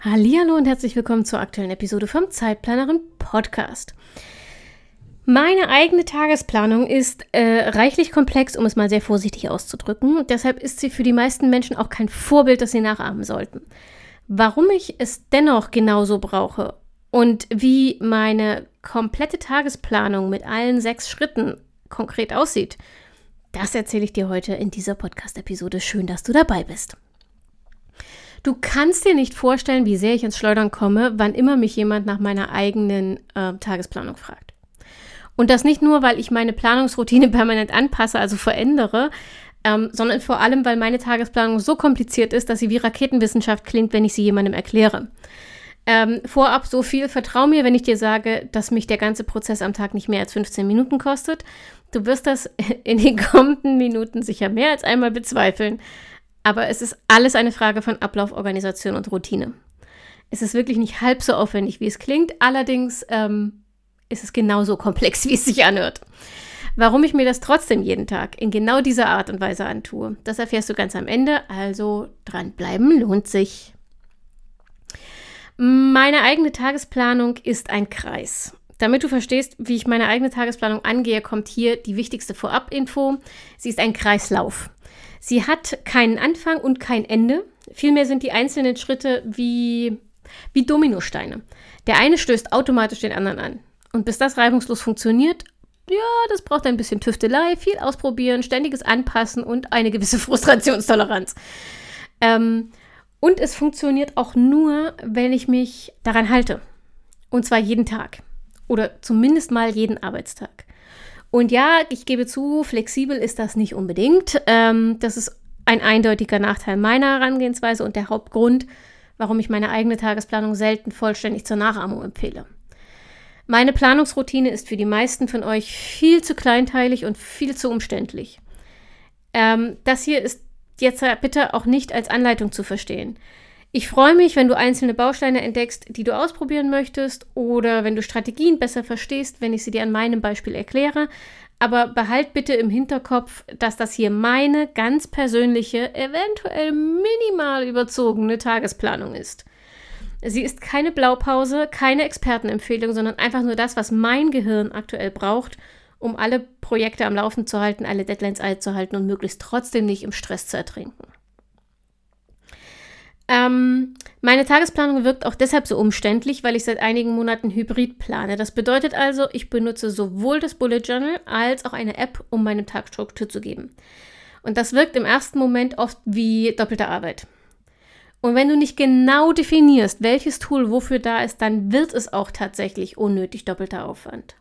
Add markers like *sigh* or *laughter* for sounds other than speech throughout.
Hallo und herzlich willkommen zur aktuellen Episode vom Zeitplanerin Podcast. Meine eigene Tagesplanung ist äh, reichlich komplex, um es mal sehr vorsichtig auszudrücken. Deshalb ist sie für die meisten Menschen auch kein Vorbild, das sie nachahmen sollten. Warum ich es dennoch genauso brauche und wie meine komplette Tagesplanung mit allen sechs Schritten konkret aussieht, das erzähle ich dir heute in dieser Podcast-Episode. Schön, dass du dabei bist. Du kannst dir nicht vorstellen, wie sehr ich ins Schleudern komme, wann immer mich jemand nach meiner eigenen äh, Tagesplanung fragt. Und das nicht nur, weil ich meine Planungsroutine *laughs* permanent anpasse, also verändere, ähm, sondern vor allem, weil meine Tagesplanung so kompliziert ist, dass sie wie Raketenwissenschaft klingt, wenn ich sie jemandem erkläre. Ähm, vorab so viel, vertrau mir, wenn ich dir sage, dass mich der ganze Prozess am Tag nicht mehr als 15 Minuten kostet. Du wirst das *laughs* in den kommenden Minuten sicher mehr als einmal bezweifeln. Aber es ist alles eine Frage von Ablauf, Organisation und Routine. Es ist wirklich nicht halb so aufwendig, wie es klingt. Allerdings ähm, ist es genauso komplex, *laughs* wie es sich anhört. Warum ich mir das trotzdem jeden Tag in genau dieser Art und Weise antue, das erfährst du ganz am Ende. Also dranbleiben lohnt sich. Meine eigene Tagesplanung ist ein Kreis. Damit du verstehst, wie ich meine eigene Tagesplanung angehe, kommt hier die wichtigste Vorab-Info. Sie ist ein Kreislauf. Sie hat keinen Anfang und kein Ende. Vielmehr sind die einzelnen Schritte wie, wie Dominosteine. Der eine stößt automatisch den anderen an. Und bis das reibungslos funktioniert, ja, das braucht ein bisschen Tüftelei, viel ausprobieren, ständiges Anpassen und eine gewisse *laughs* Frustrationstoleranz. Ähm, und es funktioniert auch nur, wenn ich mich daran halte. Und zwar jeden Tag. Oder zumindest mal jeden Arbeitstag. Und ja, ich gebe zu, flexibel ist das nicht unbedingt. Ähm, das ist ein eindeutiger Nachteil meiner Herangehensweise und der Hauptgrund, warum ich meine eigene Tagesplanung selten vollständig zur Nachahmung empfehle. Meine Planungsroutine ist für die meisten von euch viel zu kleinteilig und viel zu umständlich. Ähm, das hier ist jetzt bitte auch nicht als Anleitung zu verstehen. Ich freue mich, wenn du einzelne Bausteine entdeckst, die du ausprobieren möchtest oder wenn du Strategien besser verstehst, wenn ich sie dir an meinem Beispiel erkläre. Aber behalt bitte im Hinterkopf, dass das hier meine ganz persönliche, eventuell minimal überzogene Tagesplanung ist. Sie ist keine Blaupause, keine Expertenempfehlung, sondern einfach nur das, was mein Gehirn aktuell braucht, um alle Projekte am Laufen zu halten, alle Deadlines einzuhalten und möglichst trotzdem nicht im Stress zu ertrinken. Ähm, meine Tagesplanung wirkt auch deshalb so umständlich, weil ich seit einigen Monaten Hybrid plane. Das bedeutet also, ich benutze sowohl das Bullet Journal als auch eine App, um meinem Tag Struktur zu geben. Und das wirkt im ersten Moment oft wie doppelte Arbeit. Und wenn du nicht genau definierst, welches Tool wofür da ist, dann wird es auch tatsächlich unnötig doppelter Aufwand.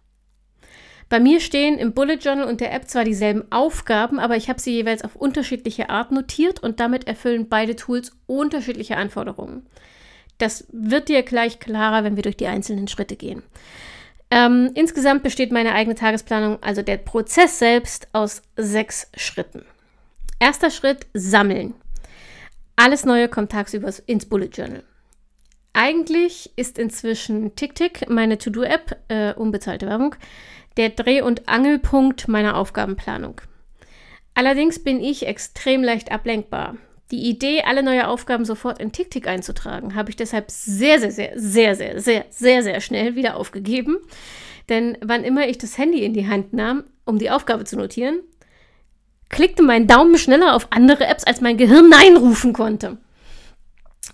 Bei mir stehen im Bullet Journal und der App zwar dieselben Aufgaben, aber ich habe sie jeweils auf unterschiedliche Art notiert und damit erfüllen beide Tools unterschiedliche Anforderungen. Das wird dir gleich klarer, wenn wir durch die einzelnen Schritte gehen. Ähm, insgesamt besteht meine eigene Tagesplanung, also der Prozess selbst, aus sechs Schritten. Erster Schritt, sammeln. Alles Neue kommt tagsüber ins Bullet Journal. Eigentlich ist inzwischen TickTick, meine To-Do-App, äh, unbezahlte Werbung, der Dreh- und Angelpunkt meiner Aufgabenplanung. Allerdings bin ich extrem leicht ablenkbar. Die Idee, alle neue Aufgaben sofort in TickTick einzutragen, habe ich deshalb sehr, sehr, sehr, sehr, sehr, sehr, sehr, sehr schnell wieder aufgegeben. Denn wann immer ich das Handy in die Hand nahm, um die Aufgabe zu notieren, klickte mein Daumen schneller auf andere Apps, als mein Gehirn Nein rufen konnte.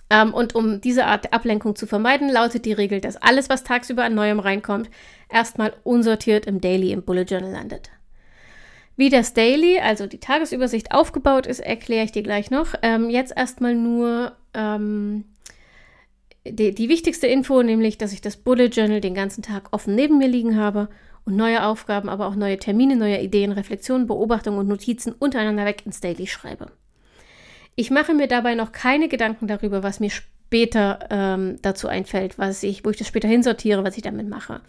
Ähm, und um diese Art Ablenkung zu vermeiden, lautet die Regel, dass alles, was tagsüber an Neuem reinkommt, erstmal unsortiert im Daily im Bullet Journal landet. Wie das Daily, also die Tagesübersicht, aufgebaut ist, erkläre ich dir gleich noch. Ähm, jetzt erstmal nur ähm, die, die wichtigste Info, nämlich, dass ich das Bullet Journal den ganzen Tag offen neben mir liegen habe und neue Aufgaben, aber auch neue Termine, neue Ideen, Reflexionen, Beobachtungen und Notizen untereinander weg ins Daily schreibe. Ich mache mir dabei noch keine Gedanken darüber, was mir später ähm, dazu einfällt, was ich, wo ich das später hinsortiere, was ich damit mache.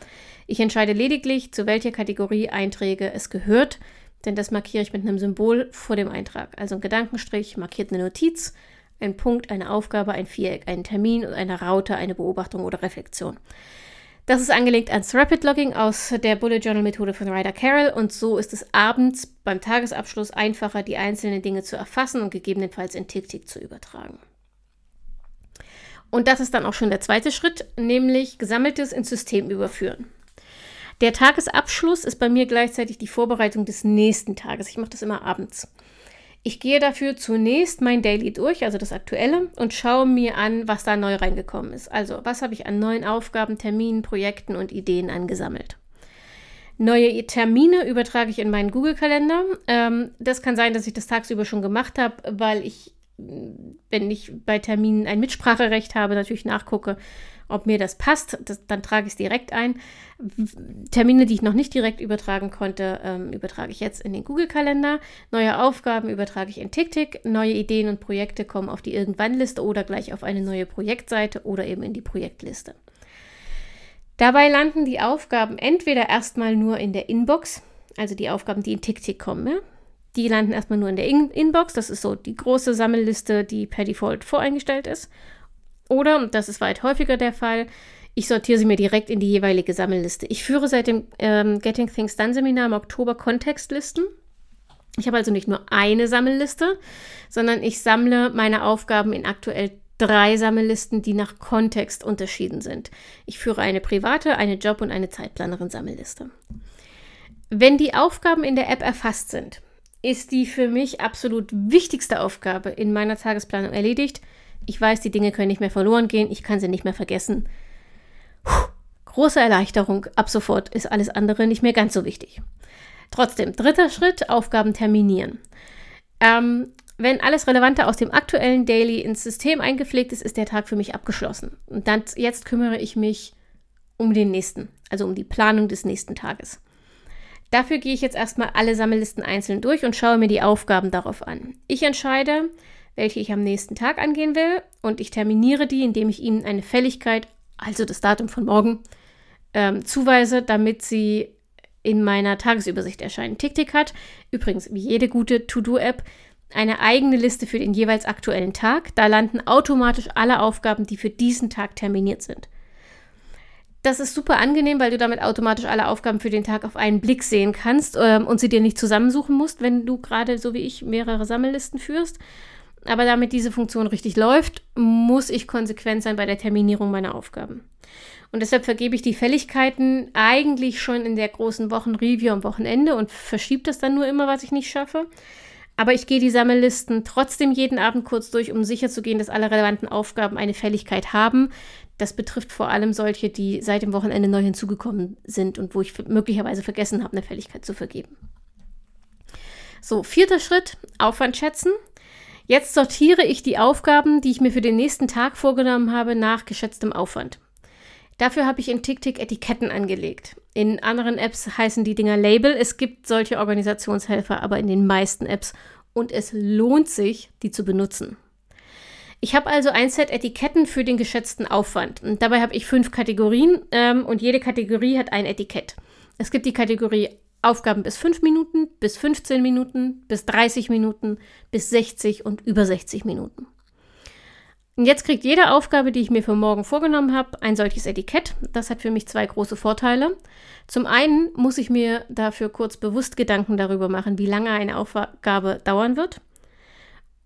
Ich entscheide lediglich, zu welcher Kategorie Einträge es gehört, denn das markiere ich mit einem Symbol vor dem Eintrag. Also ein Gedankenstrich markiert eine Notiz, ein Punkt, eine Aufgabe, ein Viereck, einen Termin und eine Raute, eine Beobachtung oder Reflexion. Das ist angelegt ans Rapid Logging aus der Bullet Journal Methode von Ryder Carroll und so ist es abends beim Tagesabschluss einfacher, die einzelnen Dinge zu erfassen und gegebenenfalls in TickTick zu übertragen. Und das ist dann auch schon der zweite Schritt, nämlich Gesammeltes ins System überführen. Der Tagesabschluss ist bei mir gleichzeitig die Vorbereitung des nächsten Tages. Ich mache das immer abends. Ich gehe dafür zunächst mein Daily durch, also das aktuelle, und schaue mir an, was da neu reingekommen ist. Also, was habe ich an neuen Aufgaben, Terminen, Projekten und Ideen angesammelt. Neue Termine übertrage ich in meinen Google-Kalender. Ähm, das kann sein, dass ich das tagsüber schon gemacht habe, weil ich, wenn ich bei Terminen ein Mitspracherecht habe, natürlich nachgucke, ob mir das passt, das, dann trage ich es direkt ein. Termine, die ich noch nicht direkt übertragen konnte, ähm, übertrage ich jetzt in den Google-Kalender. Neue Aufgaben übertrage ich in TickTick. Neue Ideen und Projekte kommen auf die Irgendwann-Liste oder gleich auf eine neue Projektseite oder eben in die Projektliste. Dabei landen die Aufgaben entweder erstmal nur in der Inbox, also die Aufgaben, die in TickTick kommen. Ja? Die landen erstmal nur in der in Inbox. Das ist so die große Sammelliste, die per Default voreingestellt ist. Oder, und das ist weit häufiger der Fall, ich sortiere sie mir direkt in die jeweilige Sammelliste. Ich führe seit dem ähm, Getting Things Done Seminar im Oktober Kontextlisten. Ich habe also nicht nur eine Sammelliste, sondern ich sammle meine Aufgaben in aktuell drei Sammellisten, die nach Kontext unterschieden sind. Ich führe eine private, eine Job- und eine Zeitplanerin-Sammelliste. Wenn die Aufgaben in der App erfasst sind, ist die für mich absolut wichtigste Aufgabe in meiner Tagesplanung erledigt ich weiß, die Dinge können nicht mehr verloren gehen, ich kann sie nicht mehr vergessen. Puh, große Erleichterung, ab sofort ist alles andere nicht mehr ganz so wichtig. Trotzdem, dritter Schritt, Aufgaben terminieren. Ähm, wenn alles Relevante aus dem aktuellen Daily ins System eingepflegt ist, ist der Tag für mich abgeschlossen. Und dann, jetzt kümmere ich mich um den nächsten, also um die Planung des nächsten Tages. Dafür gehe ich jetzt erstmal alle Sammellisten einzeln durch und schaue mir die Aufgaben darauf an. Ich entscheide, welche ich am nächsten Tag angehen will. Und ich terminiere die, indem ich ihnen eine Fälligkeit, also das Datum von morgen, ähm, zuweise, damit sie in meiner Tagesübersicht erscheinen. TickTick hat übrigens, wie jede gute To-Do-App, eine eigene Liste für den jeweils aktuellen Tag. Da landen automatisch alle Aufgaben, die für diesen Tag terminiert sind. Das ist super angenehm, weil du damit automatisch alle Aufgaben für den Tag auf einen Blick sehen kannst ähm, und sie dir nicht zusammensuchen musst, wenn du gerade, so wie ich, mehrere Sammellisten führst. Aber damit diese Funktion richtig läuft, muss ich konsequent sein bei der Terminierung meiner Aufgaben. Und deshalb vergebe ich die Fälligkeiten eigentlich schon in der großen Wochenreview am Wochenende und verschiebe das dann nur immer, was ich nicht schaffe. Aber ich gehe die Sammellisten trotzdem jeden Abend kurz durch, um sicherzugehen, dass alle relevanten Aufgaben eine Fälligkeit haben. Das betrifft vor allem solche, die seit dem Wochenende neu hinzugekommen sind und wo ich möglicherweise vergessen habe, eine Fälligkeit zu vergeben. So, vierter Schritt, Aufwand schätzen. Jetzt sortiere ich die Aufgaben, die ich mir für den nächsten Tag vorgenommen habe, nach geschätztem Aufwand. Dafür habe ich in TickTick Etiketten angelegt. In anderen Apps heißen die Dinger Label. Es gibt solche Organisationshelfer, aber in den meisten Apps und es lohnt sich, die zu benutzen. Ich habe also ein Set Etiketten für den geschätzten Aufwand. Und dabei habe ich fünf Kategorien ähm, und jede Kategorie hat ein Etikett. Es gibt die Kategorie Aufgaben bis 5 Minuten, bis 15 Minuten, bis 30 Minuten, bis 60 und über 60 Minuten. Und jetzt kriegt jede Aufgabe, die ich mir für morgen vorgenommen habe, ein solches Etikett. Das hat für mich zwei große Vorteile. Zum einen muss ich mir dafür kurz bewusst Gedanken darüber machen, wie lange eine Aufgabe dauern wird.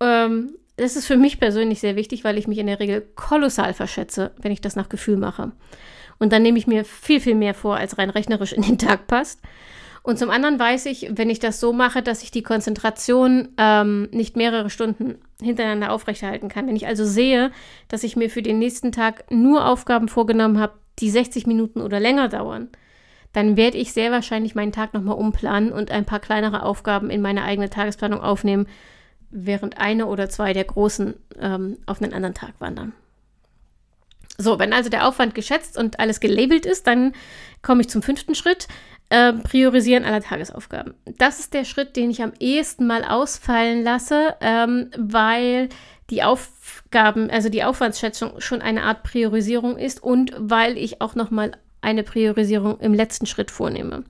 Ähm, das ist für mich persönlich sehr wichtig, weil ich mich in der Regel kolossal verschätze, wenn ich das nach Gefühl mache. Und dann nehme ich mir viel, viel mehr vor, als rein rechnerisch in den Tag passt. Und zum anderen weiß ich, wenn ich das so mache, dass ich die Konzentration ähm, nicht mehrere Stunden hintereinander aufrechterhalten kann. Wenn ich also sehe, dass ich mir für den nächsten Tag nur Aufgaben vorgenommen habe, die 60 Minuten oder länger dauern, dann werde ich sehr wahrscheinlich meinen Tag nochmal umplanen und ein paar kleinere Aufgaben in meine eigene Tagesplanung aufnehmen, während eine oder zwei der großen ähm, auf einen anderen Tag wandern. So, wenn also der Aufwand geschätzt und alles gelabelt ist, dann komme ich zum fünften Schritt. Äh, Priorisieren aller Tagesaufgaben. Das ist der Schritt, den ich am ehesten mal ausfallen lasse, ähm, weil die Aufgaben, also die Aufwandsschätzung schon eine Art Priorisierung ist und weil ich auch nochmal eine Priorisierung im letzten Schritt vornehme.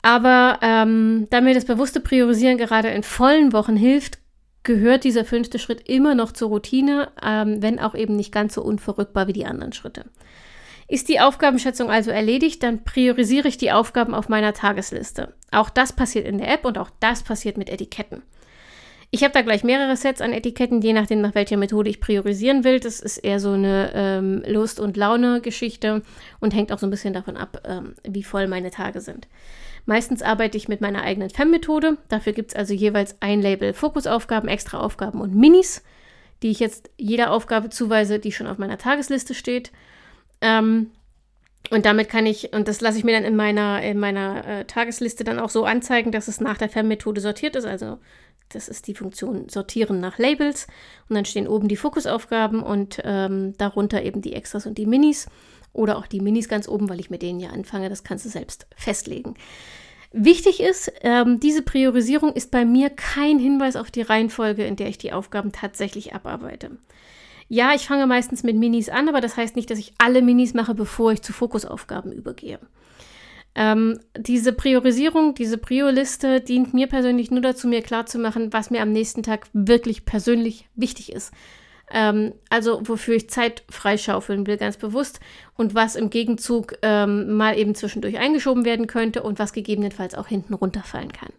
Aber ähm, da mir das bewusste Priorisieren gerade in vollen Wochen hilft, gehört dieser fünfte Schritt immer noch zur Routine, ähm, wenn auch eben nicht ganz so unverrückbar wie die anderen Schritte. Ist die Aufgabenschätzung also erledigt, dann priorisiere ich die Aufgaben auf meiner Tagesliste. Auch das passiert in der App und auch das passiert mit Etiketten. Ich habe da gleich mehrere Sets an Etiketten, je nachdem, nach welcher Methode ich priorisieren will. Das ist eher so eine ähm, Lust- und Laune-Geschichte und hängt auch so ein bisschen davon ab, ähm, wie voll meine Tage sind. Meistens arbeite ich mit meiner eigenen FEM-Methode. Dafür gibt es also jeweils ein Label Fokusaufgaben, Extraaufgaben und Minis, die ich jetzt jeder Aufgabe zuweise, die schon auf meiner Tagesliste steht. Ähm, und damit kann ich, und das lasse ich mir dann in meiner, in meiner äh, Tagesliste dann auch so anzeigen, dass es nach der FEM-Methode sortiert ist. Also das ist die Funktion Sortieren nach Labels. Und dann stehen oben die Fokusaufgaben und ähm, darunter eben die Extras und die Minis. Oder auch die Minis ganz oben, weil ich mit denen ja anfange. Das kannst du selbst festlegen. Wichtig ist, ähm, diese Priorisierung ist bei mir kein Hinweis auf die Reihenfolge, in der ich die Aufgaben tatsächlich abarbeite. Ja, ich fange meistens mit Minis an, aber das heißt nicht, dass ich alle Minis mache, bevor ich zu Fokusaufgaben übergehe. Ähm, diese Priorisierung, diese Prio-Liste dient mir persönlich nur dazu, mir klarzumachen, was mir am nächsten Tag wirklich persönlich wichtig ist. Ähm, also wofür ich Zeit freischaufeln will, ganz bewusst. Und was im Gegenzug ähm, mal eben zwischendurch eingeschoben werden könnte und was gegebenenfalls auch hinten runterfallen kann.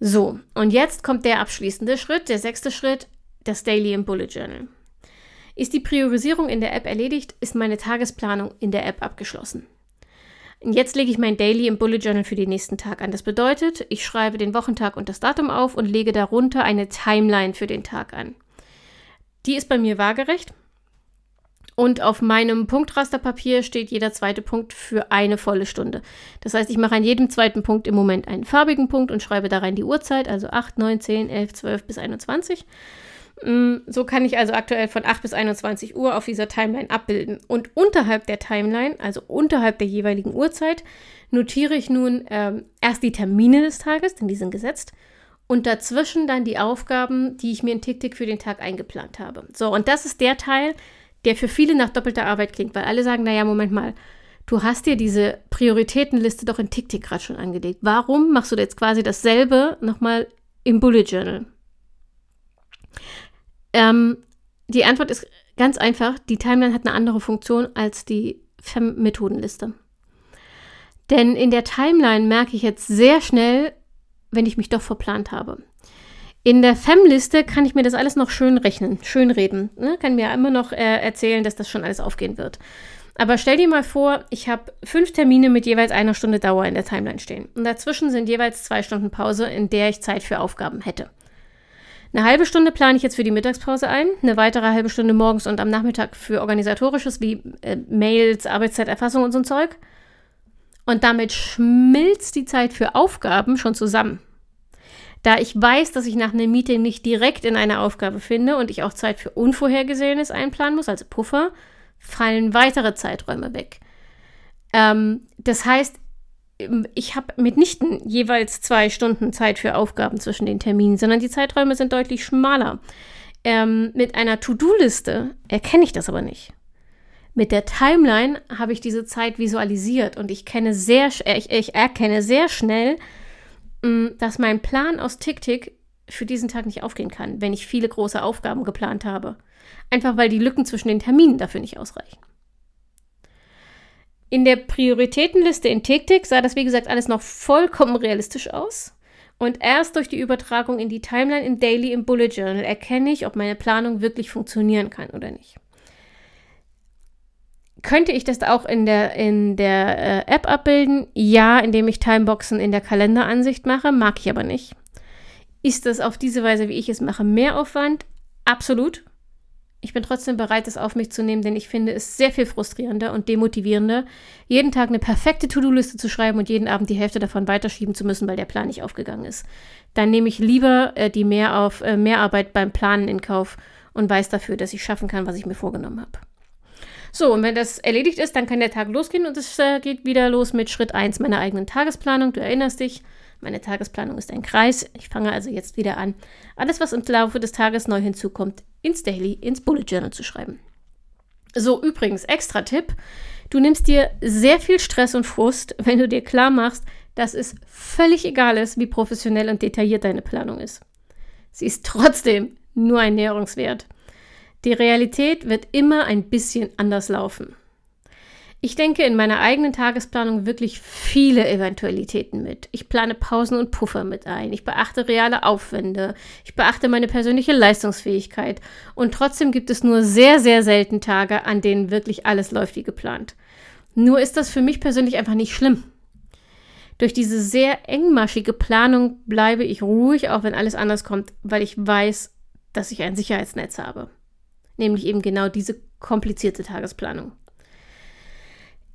So, und jetzt kommt der abschließende Schritt, der sechste Schritt, das Daily im Bullet Journal. Ist die Priorisierung in der App erledigt, ist meine Tagesplanung in der App abgeschlossen. Jetzt lege ich mein Daily im Bullet Journal für den nächsten Tag an. Das bedeutet, ich schreibe den Wochentag und das Datum auf und lege darunter eine Timeline für den Tag an. Die ist bei mir waagerecht. Und auf meinem Punktrasterpapier steht jeder zweite Punkt für eine volle Stunde. Das heißt, ich mache an jedem zweiten Punkt im Moment einen farbigen Punkt und schreibe da rein die Uhrzeit, also 8, 9, 10, 11, 12 bis 21. Mm, so kann ich also aktuell von 8 bis 21 Uhr auf dieser Timeline abbilden. Und unterhalb der Timeline, also unterhalb der jeweiligen Uhrzeit, notiere ich nun ähm, erst die Termine des Tages, denn die sind gesetzt, und dazwischen dann die Aufgaben, die ich mir in TickTick für den Tag eingeplant habe. So, und das ist der Teil, der für viele nach doppelter Arbeit klingt, weil alle sagen, naja, Moment mal, du hast dir diese Prioritätenliste doch in TickTick gerade schon angelegt. Warum machst du jetzt quasi dasselbe nochmal im Bullet Journal? Ähm, die Antwort ist ganz einfach. Die Timeline hat eine andere Funktion als die FEM-Methodenliste. Denn in der Timeline merke ich jetzt sehr schnell, wenn ich mich doch verplant habe. In der FEM-Liste kann ich mir das alles noch schön rechnen, schön reden. Ne? Kann mir immer noch äh, erzählen, dass das schon alles aufgehen wird. Aber stell dir mal vor, ich habe fünf Termine mit jeweils einer Stunde Dauer in der Timeline stehen. Und dazwischen sind jeweils zwei Stunden Pause, in der ich Zeit für Aufgaben hätte. Eine halbe Stunde plane ich jetzt für die Mittagspause ein, eine weitere halbe Stunde morgens und am Nachmittag für organisatorisches wie äh, Mails, Arbeitszeiterfassung und so ein Zeug. Und damit schmilzt die Zeit für Aufgaben schon zusammen. Da ich weiß, dass ich nach einem Meeting nicht direkt in eine Aufgabe finde und ich auch Zeit für Unvorhergesehenes einplanen muss, also Puffer, fallen weitere Zeiträume weg. Ähm, das heißt, ich habe mitnichten jeweils zwei Stunden Zeit für Aufgaben zwischen den Terminen, sondern die Zeiträume sind deutlich schmaler. Ähm, mit einer To-Do-Liste erkenne ich das aber nicht. Mit der Timeline habe ich diese Zeit visualisiert und ich kenne sehr, äh, ich, ich erkenne sehr schnell, mm, dass mein Plan aus TickTick für diesen Tag nicht aufgehen kann, wenn ich viele große Aufgaben geplant habe. Einfach weil die Lücken zwischen den Terminen dafür nicht ausreichen. In der Prioritätenliste in TickTick sah das, wie gesagt, alles noch vollkommen realistisch aus. Und erst durch die Übertragung in die Timeline im Daily im Bullet Journal erkenne ich, ob meine Planung wirklich funktionieren kann oder nicht. Könnte ich das auch in der, in der äh, App abbilden? Ja, indem ich Timeboxen in der Kalenderansicht mache, mag ich aber nicht. Ist das auf diese Weise, wie ich es mache, mehr Aufwand? Absolut. Ich bin trotzdem bereit, es auf mich zu nehmen, denn ich finde es sehr viel frustrierender und demotivierender, jeden Tag eine perfekte To-Do-Liste zu schreiben und jeden Abend die Hälfte davon weiterschieben zu müssen, weil der Plan nicht aufgegangen ist. Dann nehme ich lieber äh, die mehr auf, äh, Mehrarbeit beim Planen in Kauf und weiß dafür, dass ich schaffen kann, was ich mir vorgenommen habe. So, und wenn das erledigt ist, dann kann der Tag losgehen und es äh, geht wieder los mit Schritt 1 meiner eigenen Tagesplanung. Du erinnerst dich, Meine Tagesplanung ist ein Kreis. Ich fange also jetzt wieder an, alles, was im Laufe des Tages neu hinzukommt, ins Daily, ins Bullet Journal zu schreiben. So, übrigens, extra Tipp. Du nimmst dir sehr viel Stress und Frust, wenn du dir klar machst, dass es völlig egal ist, wie professionell und detailliert deine Planung ist. Sie ist trotzdem nur ein Näherungswert. Die Realität wird immer ein bisschen anders laufen. Ich denke in meiner eigenen Tagesplanung wirklich viele Eventualitäten mit. Ich plane Pausen und Puffer mit ein. Ich beachte reale Aufwände. Ich beachte meine persönliche Leistungsfähigkeit. Und trotzdem gibt es nur sehr, sehr selten Tage, an denen wirklich alles läuft wie geplant. Nur ist das für mich persönlich einfach nicht schlimm. Durch diese sehr engmaschige Planung bleibe ich ruhig, auch wenn alles anders kommt, weil ich weiß, dass ich ein Sicherheitsnetz habe. Nämlich eben genau diese komplizierte Tagesplanung.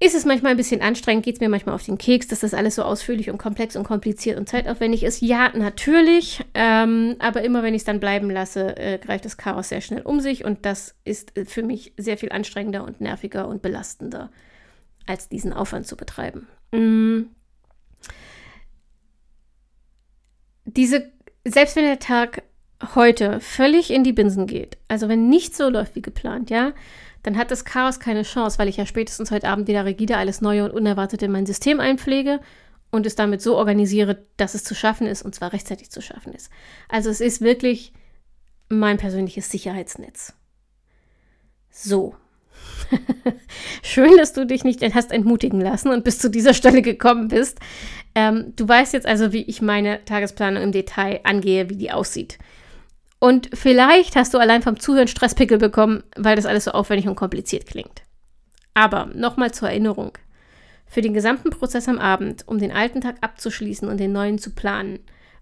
Ist es manchmal ein bisschen anstrengend, geht es mir manchmal auf den Keks, dass das alles so ausführlich und komplex und kompliziert und zeitaufwendig ist? Ja, natürlich. Ähm, aber immer wenn ich es dann bleiben lasse, äh, greift das Chaos sehr schnell um sich und das ist äh, für mich sehr viel anstrengender und nerviger und belastender, als diesen Aufwand zu betreiben. Mm. Diese, selbst wenn der Tag heute völlig in die Binsen geht, also wenn nichts so läuft wie geplant, ja, dann hat das Chaos keine Chance, weil ich ja spätestens heute Abend wieder rigide alles Neue und Unerwartete in mein System einpflege und es damit so organisiere, dass es zu schaffen ist und zwar rechtzeitig zu schaffen ist. Also es ist wirklich mein persönliches Sicherheitsnetz. So. *laughs* Schön, dass du dich nicht hast entmutigen lassen und bis zu dieser Stelle gekommen bist. Ähm, du weißt jetzt also, wie ich meine Tagesplanung im Detail angehe, wie die aussieht. Und vielleicht hast du allein vom Zuhören Stresspickel bekommen, weil das alles so aufwendig und kompliziert klingt. Aber nochmal zur Erinnerung. Für den gesamten Prozess am Abend, um den alten Tag abzuschließen und den neuen zu planen,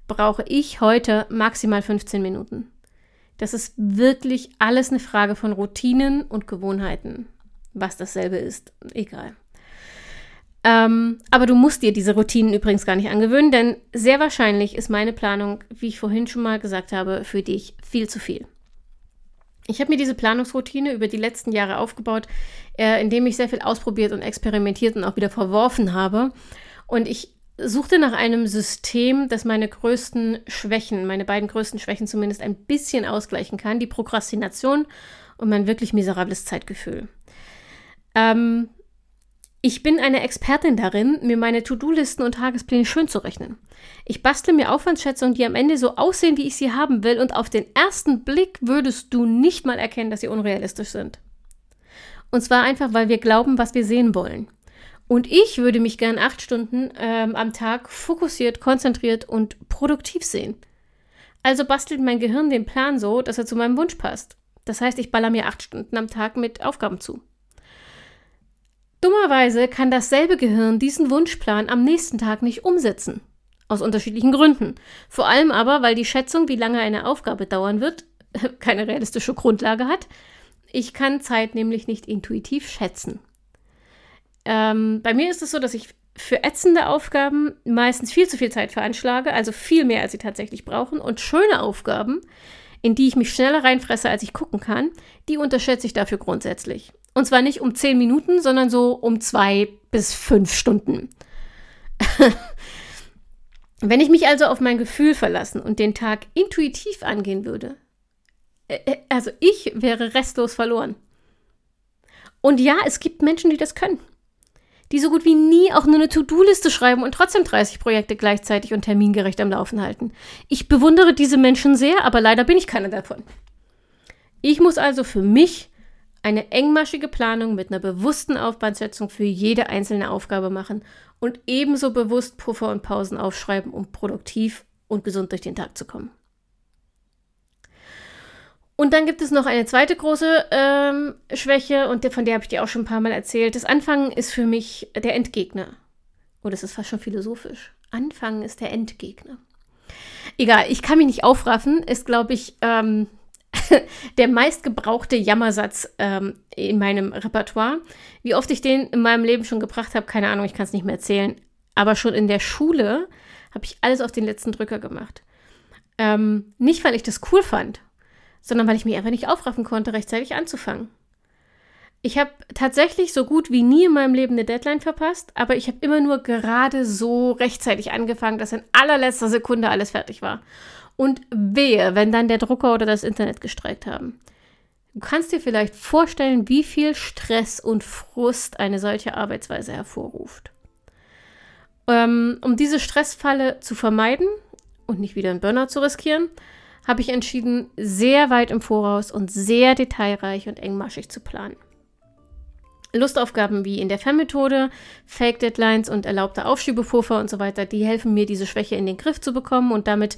brauche ich heute maximal 15 Minuten. Das ist wirklich alles eine Frage von Routinen und Gewohnheiten. Was dasselbe ist, egal. Ähm, aber du musst dir diese Routinen übrigens gar nicht angewöhnen, denn sehr wahrscheinlich ist meine Planung, wie ich vorhin schon mal gesagt habe, für dich viel zu viel. Ich habe mir diese Planungsroutine über die letzten Jahre aufgebaut, äh, indem ich sehr viel ausprobiert und experimentiert und auch wieder verworfen habe. Und ich suchte nach einem System, das meine größten Schwächen, meine beiden größten Schwächen zumindest ein bisschen ausgleichen kann, die Prokrastination und mein wirklich miserables Zeitgefühl. Ähm, ich bin eine Expertin darin, mir meine To-Do-Listen und Tagespläne schön zu rechnen. Ich bastle mir Aufwandsschätzungen, die am Ende so aussehen, wie ich sie haben will, und auf den ersten Blick würdest du nicht mal erkennen, dass sie unrealistisch sind. Und zwar einfach, weil wir glauben, was wir sehen wollen. Und ich würde mich gern acht Stunden ähm, am Tag fokussiert, konzentriert und produktiv sehen. Also bastelt mein Gehirn den Plan so, dass er zu meinem Wunsch passt. Das heißt, ich baller mir acht Stunden am Tag mit Aufgaben zu. Dummerweise kann dasselbe Gehirn diesen Wunschplan am nächsten Tag nicht umsetzen. Aus unterschiedlichen Gründen. Vor allem aber, weil die Schätzung, wie lange eine Aufgabe dauern wird, *laughs* keine realistische Grundlage hat. Ich kann Zeit nämlich nicht intuitiv schätzen. Ähm, bei mir ist es so, dass ich für ätzende Aufgaben meistens viel zu viel Zeit veranschlage, also viel mehr, als sie tatsächlich brauchen. Und schöne Aufgaben, in die ich mich schneller reinfresse, als ich gucken kann, die unterschätze ich dafür grundsätzlich. Und zwar nicht um zehn Minuten, sondern so um zwei bis fünf Stunden. *laughs* Wenn ich mich also auf mein Gefühl verlassen und den Tag intuitiv angehen würde, äh, äh, also ich wäre restlos verloren. Und ja, es gibt Menschen, die das können. Die so gut wie nie auch nur eine To-Do-Liste schreiben und trotzdem 30 Projekte gleichzeitig und termingerecht am Laufen halten. Ich bewundere diese Menschen sehr, aber leider bin ich keiner davon. Ich muss also für mich eine engmaschige Planung mit einer bewussten Aufwandsetzung für jede einzelne Aufgabe machen und ebenso bewusst Puffer und Pausen aufschreiben, um produktiv und gesund durch den Tag zu kommen. Und dann gibt es noch eine zweite große ähm, Schwäche und von der habe ich dir auch schon ein paar Mal erzählt. Das Anfangen ist für mich der Endgegner. Oh, das ist fast schon philosophisch. Anfangen ist der Endgegner. Egal, ich kann mich nicht aufraffen, ist, glaube ich, ähm, *laughs* der meistgebrauchte Jammersatz ähm, in meinem Repertoire. Wie oft ich den in meinem Leben schon gebracht habe, keine Ahnung, ich kann es nicht mehr erzählen. Aber schon in der Schule habe ich alles auf den letzten Drücker gemacht. Ähm, nicht, weil ich das cool fand, sondern weil ich mich einfach nicht aufraffen konnte, rechtzeitig anzufangen. Ich habe tatsächlich so gut wie nie in meinem Leben eine Deadline verpasst, aber ich habe immer nur gerade so rechtzeitig angefangen, dass in allerletzter Sekunde alles fertig war. Und wehe, wenn dann der Drucker oder das Internet gestreikt haben. Du kannst dir vielleicht vorstellen, wie viel Stress und Frust eine solche Arbeitsweise hervorruft. Ähm, um diese Stressfalle zu vermeiden und nicht wieder einen Burnout zu riskieren, habe ich entschieden, sehr weit im Voraus und sehr detailreich und engmaschig zu planen. Lustaufgaben wie in der FEM-Methode, Fake-Deadlines und erlaubte Aufschiebepuffer und so weiter, die helfen mir, diese Schwäche in den Griff zu bekommen und damit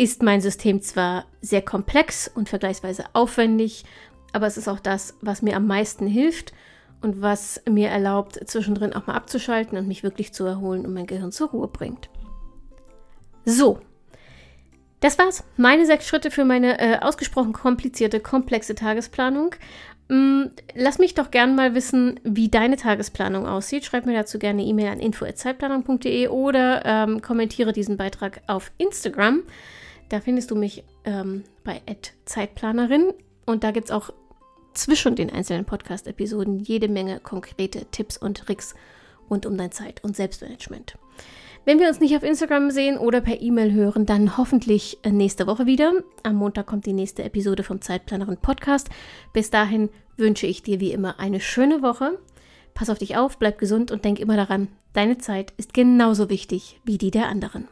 ist mein System zwar sehr komplex und vergleichsweise aufwendig, aber es ist auch das, was mir am meisten hilft und was mir erlaubt, zwischendrin auch mal abzuschalten und mich wirklich zu erholen und mein Gehirn zur Ruhe bringt. So, das war's. Meine sechs Schritte für meine äh, ausgesprochen komplizierte, komplexe Tagesplanung. Mm, lass mich doch gerne mal wissen, wie deine Tagesplanung aussieht. Schreib mir dazu gerne E-Mail an info.zeitplanung.de oder ähm, kommentiere diesen Beitrag auf Instagram. Da findest du mich ähm, bei Zeitplanerin und da gibt es auch zwischen den einzelnen Podcast-Episoden jede Menge konkrete Tipps und Tricks rund um dein Zeit- und Selbstmanagement. Wenn wir uns nicht auf Instagram sehen oder per E-Mail hören, dann hoffentlich äh, nächste Woche wieder. Am Montag kommt die nächste Episode vom Zeitplanerin Podcast. Bis dahin wünsche ich dir wie immer eine schöne Woche. Pass auf dich auf, bleib gesund und denk immer daran, deine Zeit ist genauso wichtig wie die der anderen.